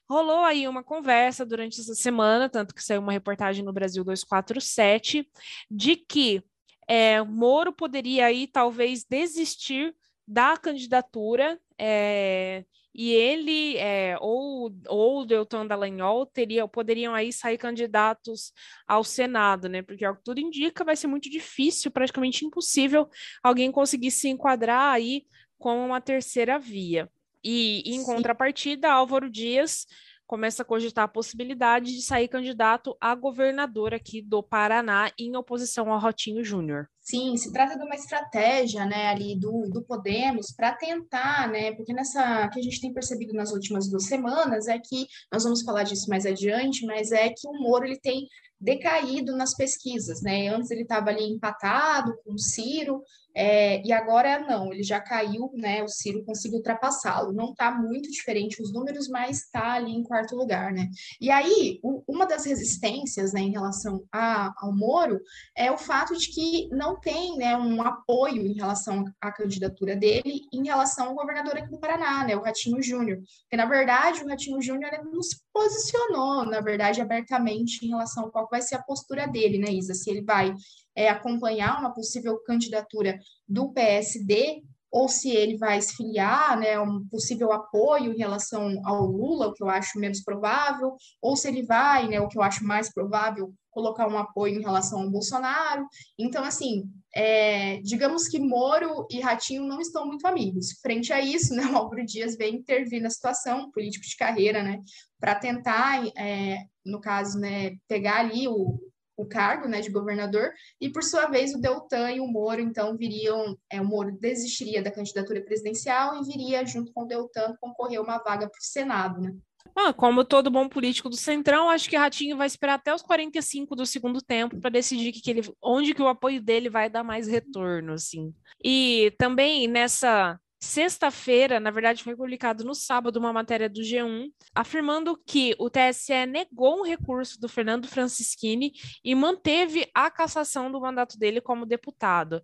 Rolou aí uma conversa durante essa semana, tanto que saiu uma reportagem no Brasil 247, de que é, Moro poderia aí talvez desistir da candidatura é, e ele é, ou, ou Deltan Dallagnol teria, poderiam aí sair candidatos ao Senado, né? Porque, ao que tudo indica, vai ser muito difícil, praticamente impossível, alguém conseguir se enquadrar aí como uma terceira via. E, em Sim. contrapartida, Álvaro Dias começa a cogitar a possibilidade de sair candidato a governador aqui do Paraná em oposição ao Rotinho Júnior. Sim, se trata de uma estratégia, né, ali do, do Podemos para tentar, né, porque nessa que a gente tem percebido nas últimas duas semanas é que nós vamos falar disso mais adiante, mas é que o Moro ele tem decaído nas pesquisas, né? Antes ele estava ali empatado com o Ciro, é, e agora não, ele já caiu, né? O Ciro conseguiu ultrapassá-lo. Não está muito diferente os números, mas está ali em quarto lugar, né? E aí, o, uma das resistências, né, em relação a, ao Moro é o fato de que não tem, né, um apoio em relação à candidatura dele em relação ao governador aqui do Paraná, né? O Ratinho Júnior. Porque, na verdade, o Ratinho Júnior não se posicionou, na verdade, abertamente em relação a qual vai ser a postura dele, né, Isa? Se ele vai é, acompanhar uma possível candidatura do PSD ou se ele vai se filiar, né, um possível apoio em relação ao Lula, o que eu acho menos provável, ou se ele vai, né, o que eu acho mais provável, colocar um apoio em relação ao Bolsonaro. Então, assim, é, digamos que Moro e Ratinho não estão muito amigos. Frente a isso, né, o Álvaro Dias vem intervir na situação, político de carreira, né, para tentar, é, no caso, né, pegar ali o, o cargo né, de governador, e por sua vez o Deltan e o Moro, então, viriam, é, o Moro desistiria da candidatura presidencial e viria, junto com o Deltan, concorrer uma vaga para o Senado, né? Ah, como todo bom político do Centrão, acho que Ratinho vai esperar até os 45 do segundo tempo para decidir que, que ele, onde que o apoio dele vai dar mais retorno, assim. E também nessa Sexta-feira, na verdade, foi publicado no sábado uma matéria do G1 afirmando que o TSE negou um recurso do Fernando Francischini e manteve a cassação do mandato dele como deputado.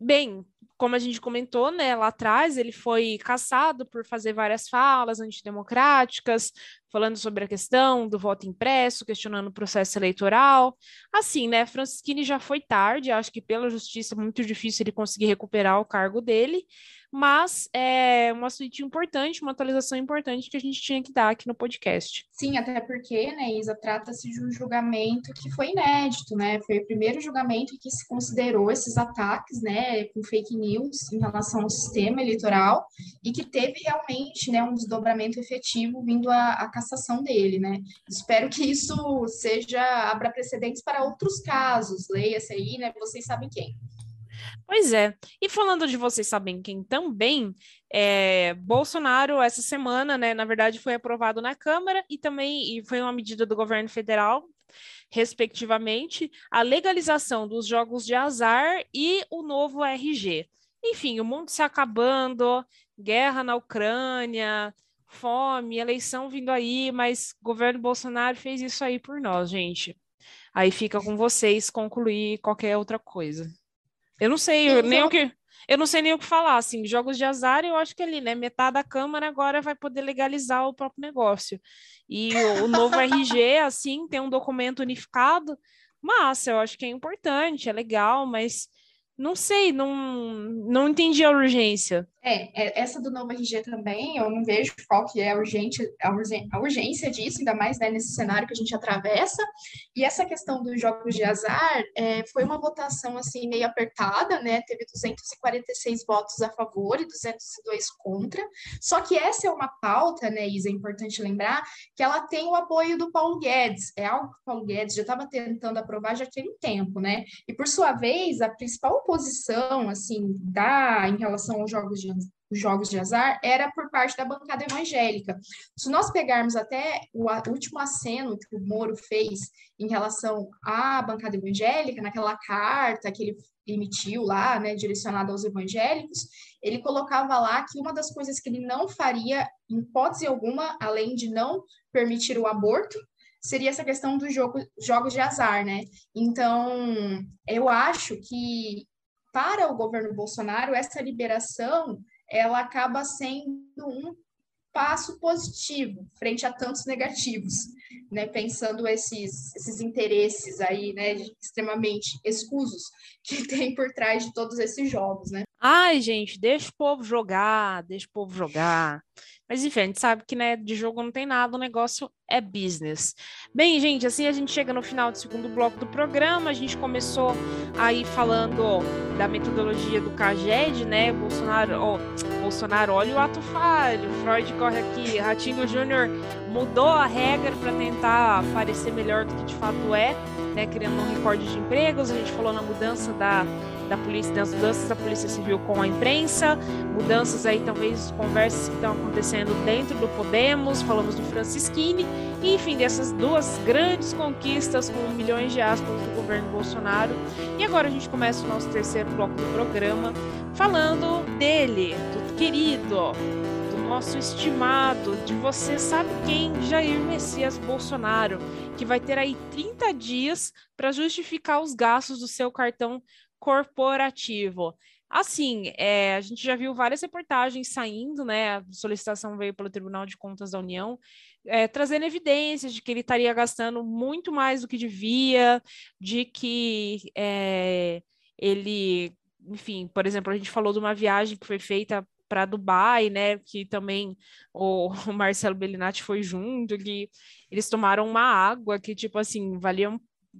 Bem, como a gente comentou, né, lá atrás, ele foi caçado por fazer várias falas antidemocráticas, falando sobre a questão do voto impresso, questionando o processo eleitoral. Assim, né, Francisquini já foi tarde, acho que pela justiça é muito difícil ele conseguir recuperar o cargo dele, mas é uma suíte importante, uma atualização importante que a gente tinha que dar aqui no podcast. Sim, até porque, né, Isa, trata-se de um julgamento que foi inédito, né? Foi o primeiro julgamento que se considerou esses ataques, né, com fake news em relação ao sistema eleitoral e que teve realmente, né, um desdobramento efetivo vindo a, a cassação dele, né? Espero que isso seja abra precedentes para outros casos. Leia-se aí, né? Vocês sabem quem. Pois é. E falando de vocês sabem quem também, é, Bolsonaro, essa semana, né, na verdade, foi aprovado na Câmara e também e foi uma medida do governo federal, respectivamente, a legalização dos jogos de azar e o novo RG. Enfim, o mundo se acabando, guerra na Ucrânia, fome, eleição vindo aí, mas governo Bolsonaro fez isso aí por nós, gente. Aí fica com vocês concluir qualquer outra coisa. Eu não sei eu, nem o que eu não sei nem o que falar, assim, jogos de azar, eu acho que ali, né, metade da Câmara agora vai poder legalizar o próprio negócio. E o, o novo RG, assim, tem um documento unificado, massa, eu acho que é importante, é legal, mas não sei, não, não entendi a urgência. É, é, essa do novo RG também, eu não vejo qual que é a, a urgência disso, ainda mais né, nesse cenário que a gente atravessa. E essa questão dos jogos de azar é, foi uma votação assim meio apertada, né? Teve 246 votos a favor e 202 contra. Só que essa é uma pauta, né, Isa, é importante lembrar, que ela tem o apoio do Paulo Guedes. É algo que o Paulo Guedes já estava tentando aprovar já tem um tempo, né? E por sua vez, a principal oposição assim da em relação aos jogos de jogos de azar era por parte da bancada evangélica. Se nós pegarmos até o último aceno que o Moro fez em relação à bancada evangélica, naquela carta que ele emitiu lá, né, direcionada aos evangélicos, ele colocava lá que uma das coisas que ele não faria, em hipótese alguma, além de não permitir o aborto, seria essa questão dos jogo, jogos de azar, né? Então, eu acho que para o governo Bolsonaro, essa liberação ela acaba sendo um passo positivo frente a tantos negativos, né? Pensando esses, esses interesses aí, né, extremamente escusos que tem por trás de todos esses jogos, né? Ai, gente, deixa o povo jogar, deixa o povo jogar. Mas enfim, a gente sabe que né, de jogo não tem nada, o negócio é business. Bem, gente, assim a gente chega no final do segundo bloco do programa. A gente começou aí falando ó, da metodologia do CAGED, né? Bolsonaro, ó, Bolsonaro, olha o ato falho. Freud corre aqui. Ratinho Júnior mudou a regra para tentar parecer melhor do que de fato é, né? Criando um recorde de empregos. A gente falou na mudança da da polícia, das mudanças da polícia civil com a imprensa, mudanças aí talvez conversas que estão acontecendo dentro do Podemos, falamos do Francisquini, enfim, dessas duas grandes conquistas com milhões de aspas do governo Bolsonaro. E agora a gente começa o nosso terceiro bloco do programa falando dele, do querido, do nosso estimado, de você sabe quem, Jair Messias Bolsonaro, que vai ter aí 30 dias para justificar os gastos do seu cartão corporativo. Assim, é, a gente já viu várias reportagens saindo, né? A solicitação veio pelo Tribunal de Contas da União, é, trazendo evidências de que ele estaria gastando muito mais do que devia, de que é, ele, enfim, por exemplo, a gente falou de uma viagem que foi feita para Dubai, né? Que também o, Marcelo Bellinati foi junto, que eles tomaram uma água que, tipo assim, valia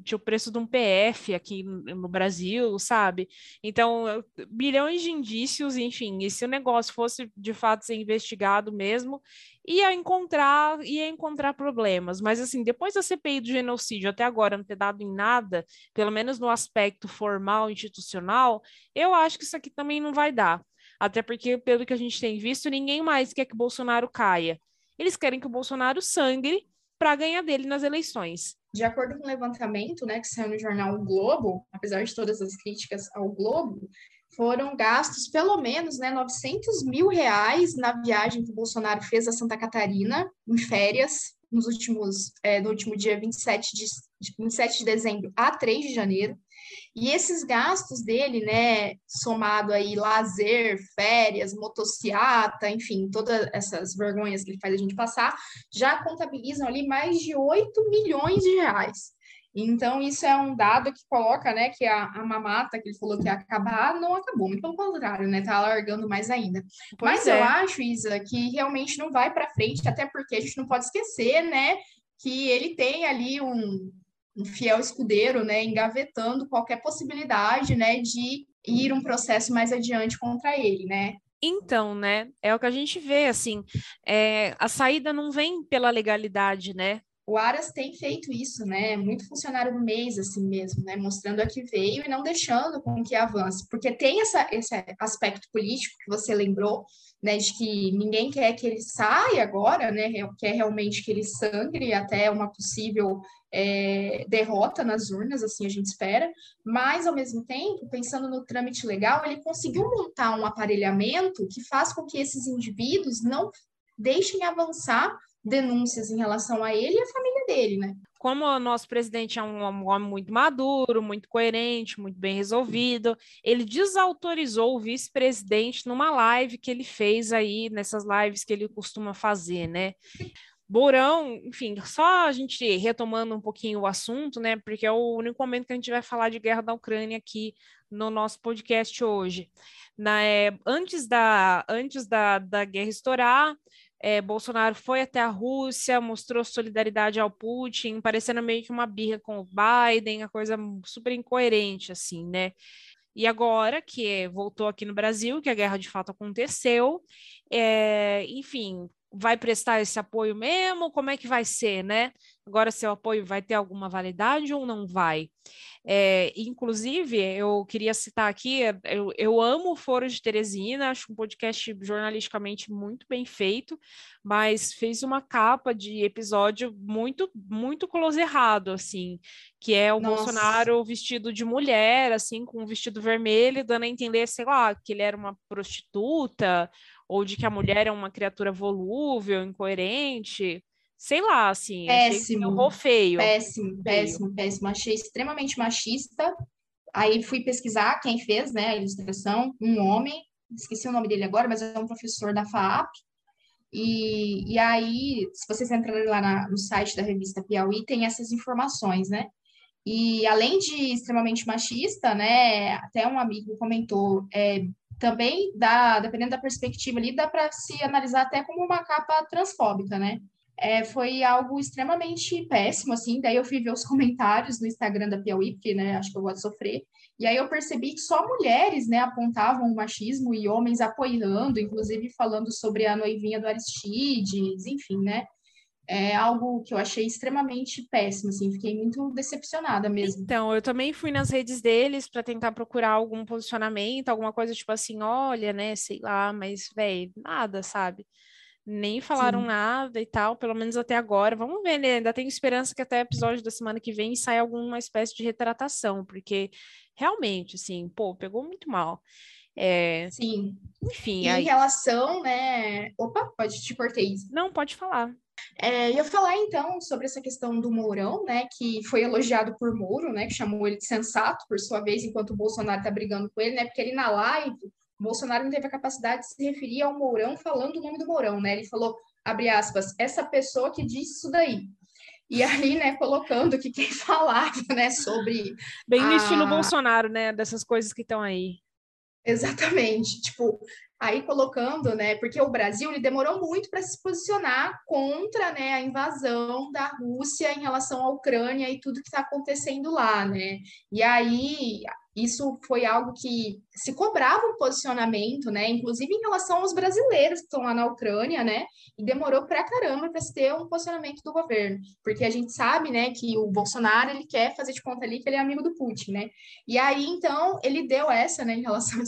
tinha o preço de um PF aqui no Brasil, sabe? Então, bilhões de indícios, enfim, e se o negócio fosse de fato ser investigado mesmo, ia encontrar, ia encontrar problemas. Mas assim, depois da CPI do genocídio até agora não ter dado em nada, pelo menos no aspecto formal, institucional, eu acho que isso aqui também não vai dar. Até porque, pelo que a gente tem visto, ninguém mais quer que Bolsonaro caia. Eles querem que o Bolsonaro sangre para ganhar dele nas eleições. De acordo com o levantamento né, que saiu no jornal o Globo, apesar de todas as críticas ao Globo, foram gastos pelo menos né, 900 mil reais na viagem que o Bolsonaro fez a Santa Catarina, em férias, nos últimos, é, no último dia 27 de, 27 de dezembro a 3 de janeiro. E esses gastos dele, né, somado aí lazer, férias, motociata, enfim, todas essas vergonhas que ele faz a gente passar, já contabilizam ali mais de 8 milhões de reais. Então, isso é um dado que coloca, né, que a, a mamata que ele falou que ia acabar, não acabou, muito pelo contrário, né, tá alargando mais ainda. Pois Mas é. eu acho, Isa, que realmente não vai para frente, até porque a gente não pode esquecer, né, que ele tem ali um, um fiel escudeiro, né, engavetando qualquer possibilidade, né, de ir um processo mais adiante contra ele, né? Então, né, é o que a gente vê, assim, é, a saída não vem pela legalidade, né? O Aras tem feito isso, né? Muito funcionário do mês, assim mesmo, né? Mostrando a que veio e não deixando com que avance. Porque tem essa, esse aspecto político que você lembrou, né? De que ninguém quer que ele saia agora, né? Quer realmente que ele sangre até uma possível é, derrota nas urnas, assim a gente espera, mas ao mesmo tempo, pensando no trâmite legal, ele conseguiu montar um aparelhamento que faz com que esses indivíduos não deixem avançar denúncias em relação a ele e a família dele, né? Como o nosso presidente é um homem muito maduro, muito coerente, muito bem resolvido, ele desautorizou o vice-presidente numa live que ele fez aí, nessas lives que ele costuma fazer, né? Mourão, enfim, só a gente retomando um pouquinho o assunto, né? Porque é o único momento que a gente vai falar de guerra da Ucrânia aqui no nosso podcast hoje. Na, é, antes da, antes da, da guerra estourar, é, Bolsonaro foi até a Rússia, mostrou solidariedade ao Putin, parecendo meio que uma birra com o Biden, a coisa super incoerente, assim, né? E agora que voltou aqui no Brasil, que a guerra de fato aconteceu, é, enfim, vai prestar esse apoio mesmo? Como é que vai ser, né? Agora, seu apoio vai ter alguma validade ou não vai? É, inclusive, eu queria citar aqui, eu, eu amo o Foro de Teresina, acho um podcast jornalisticamente muito bem feito, mas fez uma capa de episódio muito, muito close errado, assim, que é o Nossa. Bolsonaro vestido de mulher, assim, com um vestido vermelho, dando a entender, sei lá, que ele era uma prostituta, ou de que a mulher é uma criatura volúvel, incoerente sei lá, assim, péssimo, achei feio. Péssimo, péssimo, péssimo. Achei extremamente machista. Aí fui pesquisar quem fez, né, a ilustração, um homem, esqueci o nome dele agora, mas é um professor da FAAP. E, e aí, se vocês entrarem lá na, no site da revista Piauí, tem essas informações, né? E além de extremamente machista, né, até um amigo comentou, é, também dá, dependendo da perspectiva ali, dá para se analisar até como uma capa transfóbica, né? É, foi algo extremamente péssimo, assim. Daí eu fui ver os comentários no Instagram da Piauí, porque, né, acho que eu vou sofrer. E aí eu percebi que só mulheres, né, apontavam o machismo e homens apoiando, inclusive falando sobre a noivinha do Aristides, enfim, né? É algo que eu achei extremamente péssimo, assim, fiquei muito decepcionada mesmo. Então, eu também fui nas redes deles para tentar procurar algum posicionamento, alguma coisa tipo assim, olha, né, sei lá, mas, velho, nada, sabe? Nem falaram Sim. nada e tal, pelo menos até agora. Vamos ver, né? Ainda tenho esperança que até o episódio da semana que vem saia alguma espécie de retratação, porque realmente, assim, pô, pegou muito mal. É... Sim. Enfim. E aí... Em relação, né? Opa, pode te cortei. Não, pode falar. É, ia falar então sobre essa questão do Mourão, né, que foi elogiado por Mouro, né, que chamou ele de sensato, por sua vez, enquanto o Bolsonaro tá brigando com ele, né, porque ele na live Bolsonaro não teve a capacidade de se referir ao Mourão falando o nome do Mourão, né? Ele falou, abre aspas, essa pessoa que disse isso daí. E aí, né, colocando que quem falava, né, sobre... Bem no a... estilo Bolsonaro, né, dessas coisas que estão aí. Exatamente. Tipo, aí colocando, né, porque o Brasil ele demorou muito para se posicionar contra, né, a invasão da Rússia em relação à Ucrânia e tudo que está acontecendo lá, né? E aí isso foi algo que se cobrava um posicionamento, né? Inclusive em relação aos brasileiros que estão lá na Ucrânia, né? E demorou pra caramba para se ter um posicionamento do governo, porque a gente sabe, né, que o Bolsonaro ele quer fazer de conta ali que ele é amigo do Putin, né? E aí então ele deu essa, né, em relação a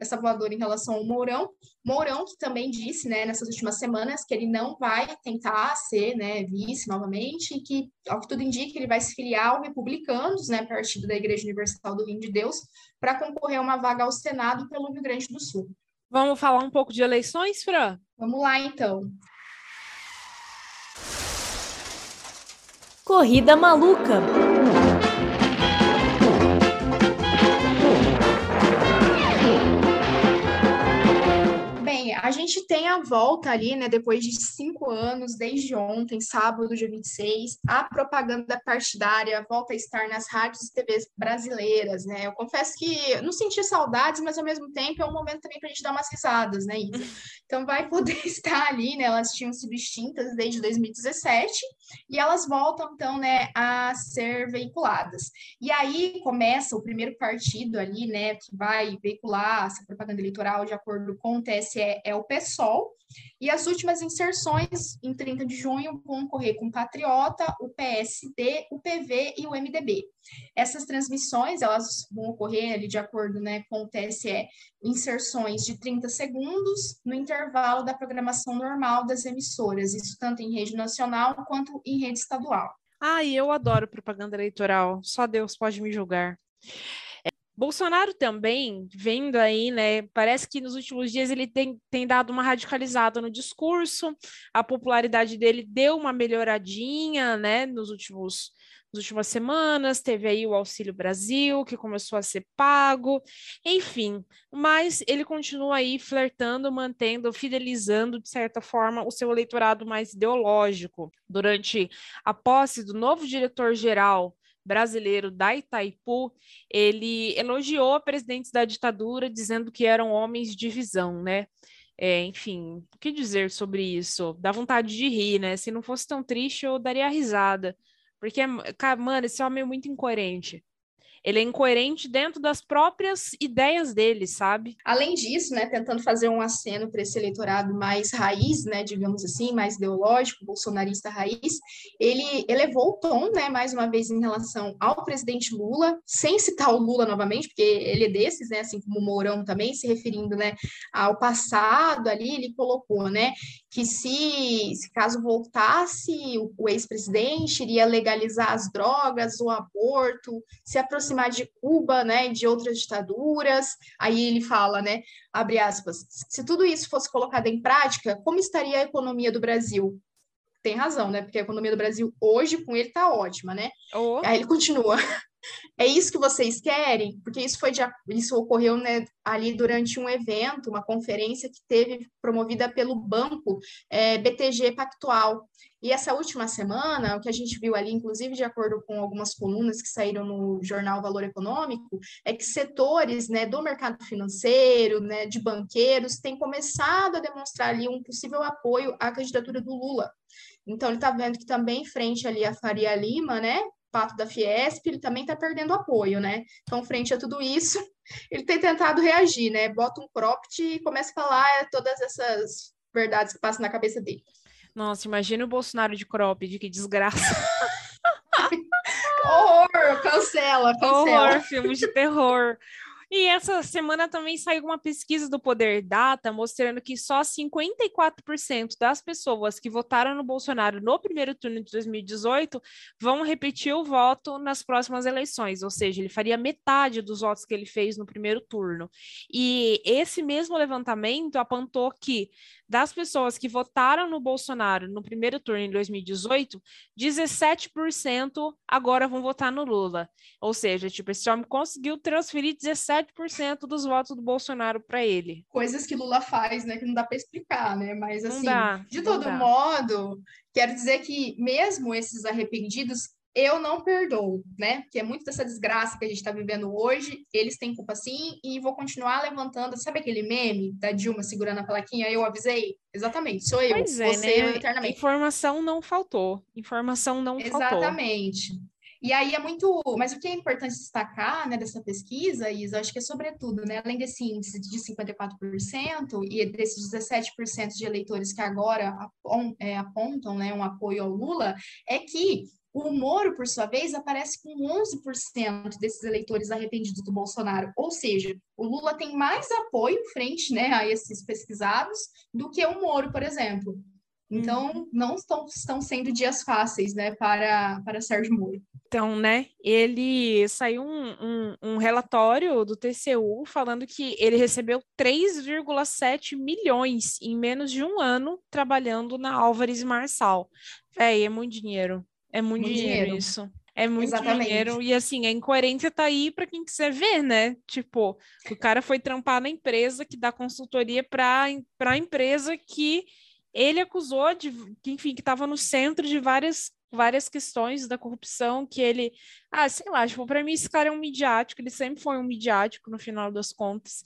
essa voadora em relação ao Mourão. Mourão, que também disse, né, nessas últimas semanas, que ele não vai tentar ser, né, vice novamente, e que, ao que tudo indica, ele vai se filiar ao Republicanos, né, partido da Igreja Universal do Reino de Deus, para concorrer a uma vaga ao Senado pelo Rio Grande do Sul. Vamos falar um pouco de eleições, Fran? Vamos lá, então. Corrida Maluca. A gente tem a volta ali, né, depois de cinco anos, desde ontem, sábado, dia 26, a propaganda partidária volta a estar nas rádios e TVs brasileiras, né? Eu confesso que não senti saudades, mas ao mesmo tempo é um momento também para a gente dar umas risadas, né, Isa? Então vai poder estar ali, né? Elas tinham sido extintas desde 2017 e elas voltam, então, né, a ser veiculadas. E aí começa o primeiro partido ali, né, que vai veicular essa propaganda eleitoral de acordo com o TSE, é o PSOL, e as últimas inserções, em 30 de junho, vão ocorrer com o Patriota, o PSD, o PV e o MDB. Essas transmissões, elas vão ocorrer ali de acordo né, com o TSE, inserções de 30 segundos no intervalo da programação normal das emissoras, isso tanto em rede nacional quanto em rede estadual. E eu adoro propaganda eleitoral, só Deus pode me julgar. Bolsonaro também, vendo aí, né, parece que nos últimos dias ele tem, tem dado uma radicalizada no discurso, a popularidade dele deu uma melhoradinha, né, nos últimos nas últimas semanas, teve aí o Auxílio Brasil, que começou a ser pago, enfim, mas ele continua aí flertando, mantendo, fidelizando, de certa forma, o seu eleitorado mais ideológico. Durante a posse do novo diretor-geral brasileiro da Itaipu, ele elogiou presidentes da ditadura, dizendo que eram homens de visão, né? É, enfim, o que dizer sobre isso? Dá vontade de rir, né? Se não fosse tão triste, eu daria risada. Porque, mano, esse homem é muito incoerente. Ele é incoerente dentro das próprias ideias dele, sabe? Além disso, né, tentando fazer um aceno para esse eleitorado mais raiz, né, digamos assim, mais ideológico, bolsonarista raiz, ele elevou o tom, né, mais uma vez em relação ao presidente Lula, sem citar o Lula novamente, porque ele é desses, né, assim como o Mourão também, se referindo, né, ao passado ali, ele colocou, né, que se, se caso voltasse o, o ex-presidente, iria legalizar as drogas, o aborto, se aproximar aproximar de Cuba, né, de outras ditaduras. Aí ele fala, né, abre aspas, se tudo isso fosse colocado em prática, como estaria a economia do Brasil? Tem razão, né? Porque a economia do Brasil hoje com ele tá ótima, né? Oh. Aí ele continua. É isso que vocês querem? Porque isso foi de, isso ocorreu né, ali durante um evento, uma conferência que teve promovida pelo banco é, BTG Pactual. E essa última semana, o que a gente viu ali, inclusive de acordo com algumas colunas que saíram no jornal Valor Econômico, é que setores né, do mercado financeiro, né, de banqueiros, têm começado a demonstrar ali um possível apoio à candidatura do Lula. Então, ele está vendo que também, frente ali a Faria Lima, né, pato da Fiesp, ele também está perdendo apoio, né? Então, frente a tudo isso, ele tem tentado reagir, né? Bota um cropped e começa a falar todas essas verdades que passam na cabeça dele. Nossa, imagina o Bolsonaro de cropped, que desgraça. horror, cancela, cancela. Horror, filme de terror. E essa semana também saiu uma pesquisa do Poder Data mostrando que só 54% das pessoas que votaram no Bolsonaro no primeiro turno de 2018 vão repetir o voto nas próximas eleições, ou seja, ele faria metade dos votos que ele fez no primeiro turno. E esse mesmo levantamento apontou que das pessoas que votaram no Bolsonaro no primeiro turno em 2018, 17% agora vão votar no Lula. Ou seja, tipo, esse homem conseguiu transferir 17% dos votos do Bolsonaro para ele. Coisas que Lula faz, né, que não dá para explicar, né? Mas assim, dá, de todo dá. modo, quero dizer que mesmo esses arrependidos eu não perdoo, né? Que é muito dessa desgraça que a gente está vivendo hoje, eles têm culpa sim, e vou continuar levantando. Sabe aquele meme da Dilma segurando a plaquinha? Eu avisei? Exatamente, sou eu. Pois é, você né? eternamente. Informação não faltou. Informação não Exatamente. faltou. Exatamente. E aí é muito. Mas o que é importante destacar né, dessa pesquisa, Isa, acho que é sobretudo, né, além desse índice de 54% e desses 17% de eleitores que agora é, apontam né, um apoio ao Lula, é que o Moro, por sua vez, aparece com 11% desses eleitores arrependidos do Bolsonaro. Ou seja, o Lula tem mais apoio frente né, a esses pesquisados do que o Moro, por exemplo. Então, uhum. não estão, estão sendo dias fáceis né, para, para Sérgio Moro. Então, né, ele saiu um, um, um relatório do TCU falando que ele recebeu 3,7 milhões em menos de um ano trabalhando na Álvares Marçal. É, é muito dinheiro. É muito, muito dinheiro, dinheiro, isso. É muito Exatamente. dinheiro. E assim, a incoerência tá aí para quem quiser ver, né? Tipo, o cara foi trampar na empresa que dá consultoria para a empresa que ele acusou de, que, enfim, que estava no centro de várias várias questões da corrupção que ele, ah, sei lá, tipo, para mim esse cara é um midiático, ele sempre foi um midiático no final das contas,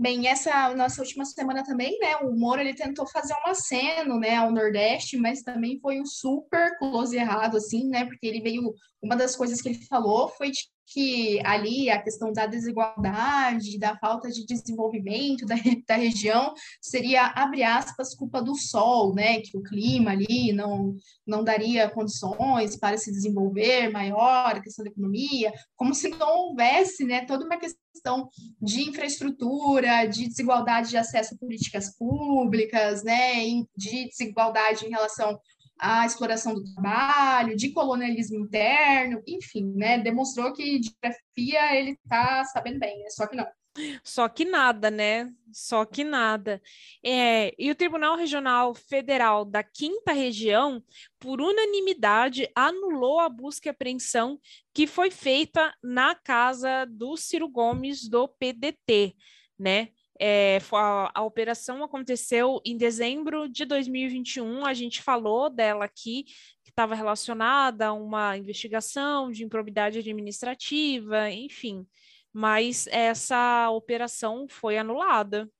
Bem, essa nossa última semana também, né, o Moro ele tentou fazer um aceno, né, ao Nordeste, mas também foi um super close errado, assim, né, porque ele veio, uma das coisas que ele falou foi de que ali a questão da desigualdade, da falta de desenvolvimento da, da região seria, abre aspas, culpa do sol, né? Que o clima ali não, não daria condições para se desenvolver maior, a questão da economia, como se não houvesse né, toda uma questão de infraestrutura, de desigualdade de acesso a políticas públicas, né, de desigualdade em relação a exploração do trabalho, de colonialismo interno, enfim, né? Demonstrou que de geografia ele está sabendo bem, né? Só que não. Só que nada, né? Só que nada. É, e o Tribunal Regional Federal da Quinta Região, por unanimidade, anulou a busca e apreensão que foi feita na casa do Ciro Gomes do PDT, né? É, a, a, operação aconteceu em dezembro de 2021, a gente falou dela aqui, que estava relacionada a uma investigação de improbidade administrativa, enfim mas essa operação foi anulada.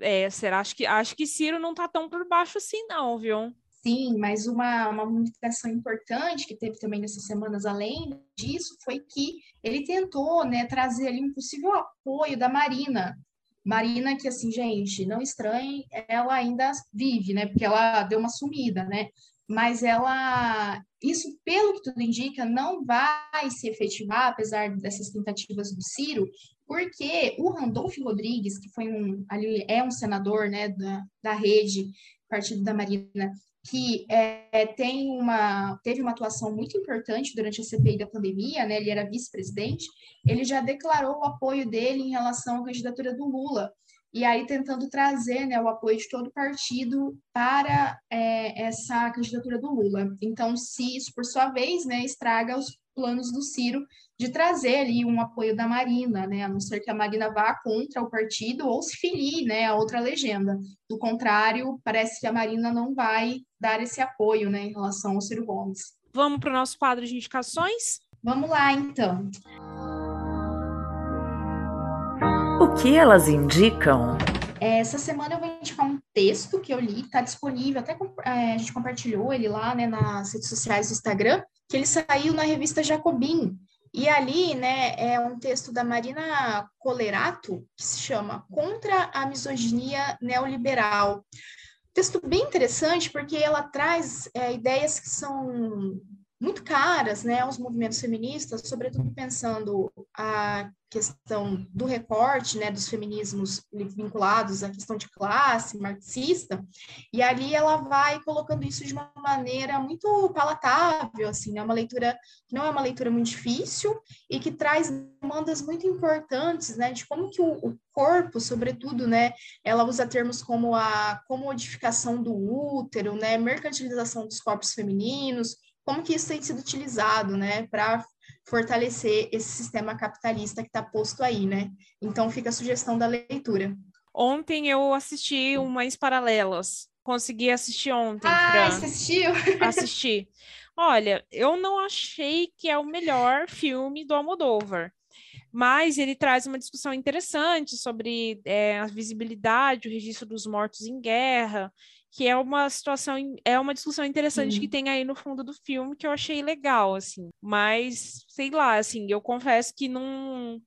É, será? Acho que, acho que Ciro não está tão por baixo assim, não, viu? Sim, mas uma, uma movimentação importante que teve também nessas semanas, além disso, foi que ele tentou né, trazer ali um possível apoio da Marina. Marina, que assim, gente, não estranhe, ela ainda vive, né? Porque ela deu uma sumida, né? mas ela, isso, pelo que tudo indica, não vai se efetivar, apesar dessas tentativas do Ciro, porque o Randolfo Rodrigues, que foi um, ali é um senador, né, da, da rede, Partido da Marina, que é, tem uma, teve uma atuação muito importante durante a CPI da pandemia, né, ele era vice-presidente, ele já declarou o apoio dele em relação à candidatura do Lula, e aí tentando trazer né, o apoio de todo o partido para é, essa candidatura do Lula. Então, se isso, por sua vez, né, estraga os planos do Ciro de trazer ali um apoio da Marina, né, a não ser que a Marina vá contra o partido ou se filie né, a outra legenda. Do contrário, parece que a Marina não vai dar esse apoio né, em relação ao Ciro Gomes. Vamos para o nosso quadro de indicações? Vamos lá, então. O que elas indicam? Essa semana eu vou indicar um texto que eu li, está disponível, até é, a gente compartilhou ele lá né, nas redes sociais do Instagram, que ele saiu na revista Jacobin. E ali, né, é um texto da Marina Colerato, que se chama Contra a Misoginia Neoliberal. Texto bem interessante, porque ela traz é, ideias que são muito caras né, aos movimentos feministas, sobretudo pensando a questão do recorte né, dos feminismos vinculados à questão de classe marxista, e ali ela vai colocando isso de uma maneira muito palatável, assim, né, uma leitura que não é uma leitura muito difícil e que traz demandas muito importantes, né, de como que o, o corpo, sobretudo, né, ela usa termos como a comodificação do útero, né, mercantilização dos corpos femininos, como que isso tem sido utilizado, né, para fortalecer esse sistema capitalista que está posto aí, né? Então fica a sugestão da leitura. Ontem eu assisti umas paralelas. Consegui assistir ontem. Ah, pra... você assistiu? Assisti. Olha, eu não achei que é o melhor filme do Almodóvar, mas ele traz uma discussão interessante sobre é, a visibilidade, o registro dos mortos em guerra que é uma situação, é uma discussão interessante que tem aí no fundo do filme que eu achei legal, assim. Mas, sei lá, assim, eu confesso que não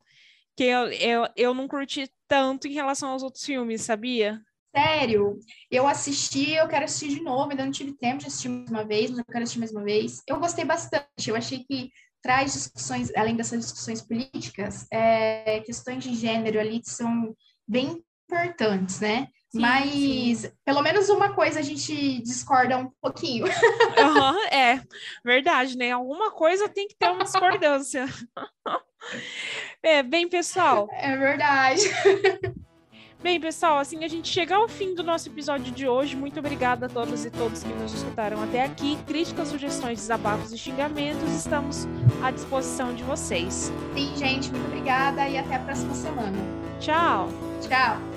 que eu, eu, eu não curti tanto em relação aos outros filmes, sabia? Sério, eu assisti, eu quero assistir de novo, ainda não tive tempo de assistir mais uma vez, mas eu quero assistir mais uma vez. Eu gostei bastante, eu achei que traz discussões, além dessas discussões políticas, é, questões de gênero ali que são bem importantes, né? Sim, Mas sim. pelo menos uma coisa a gente discorda um pouquinho. Uhum, é, verdade, né? Alguma coisa tem que ter uma discordância. é, bem, pessoal. É verdade. Bem, pessoal, assim a gente chega ao fim do nosso episódio de hoje. Muito obrigada a todas e todos que nos escutaram até aqui. Críticas, sugestões, desabafos e xingamentos, estamos à disposição de vocês. Sim, gente, muito obrigada e até a próxima semana. Tchau. Tchau.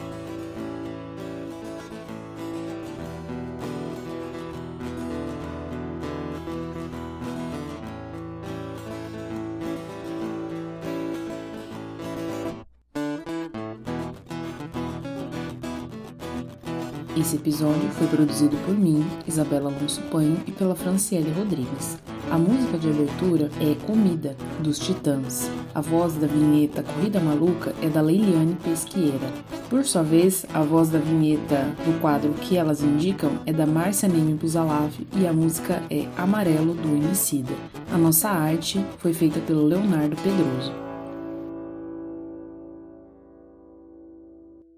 Esse episódio foi produzido por mim, Isabela Alonso Panho e pela Franciele Rodrigues. A música de abertura é Comida, dos Titãs. A voz da vinheta Corrida Maluca é da Leiliane Pesqueira. Por sua vez, a voz da vinheta do quadro Que Elas Indicam é da Márcia Neme Buzalav e a música é Amarelo do Emicida. A nossa arte foi feita pelo Leonardo Pedroso.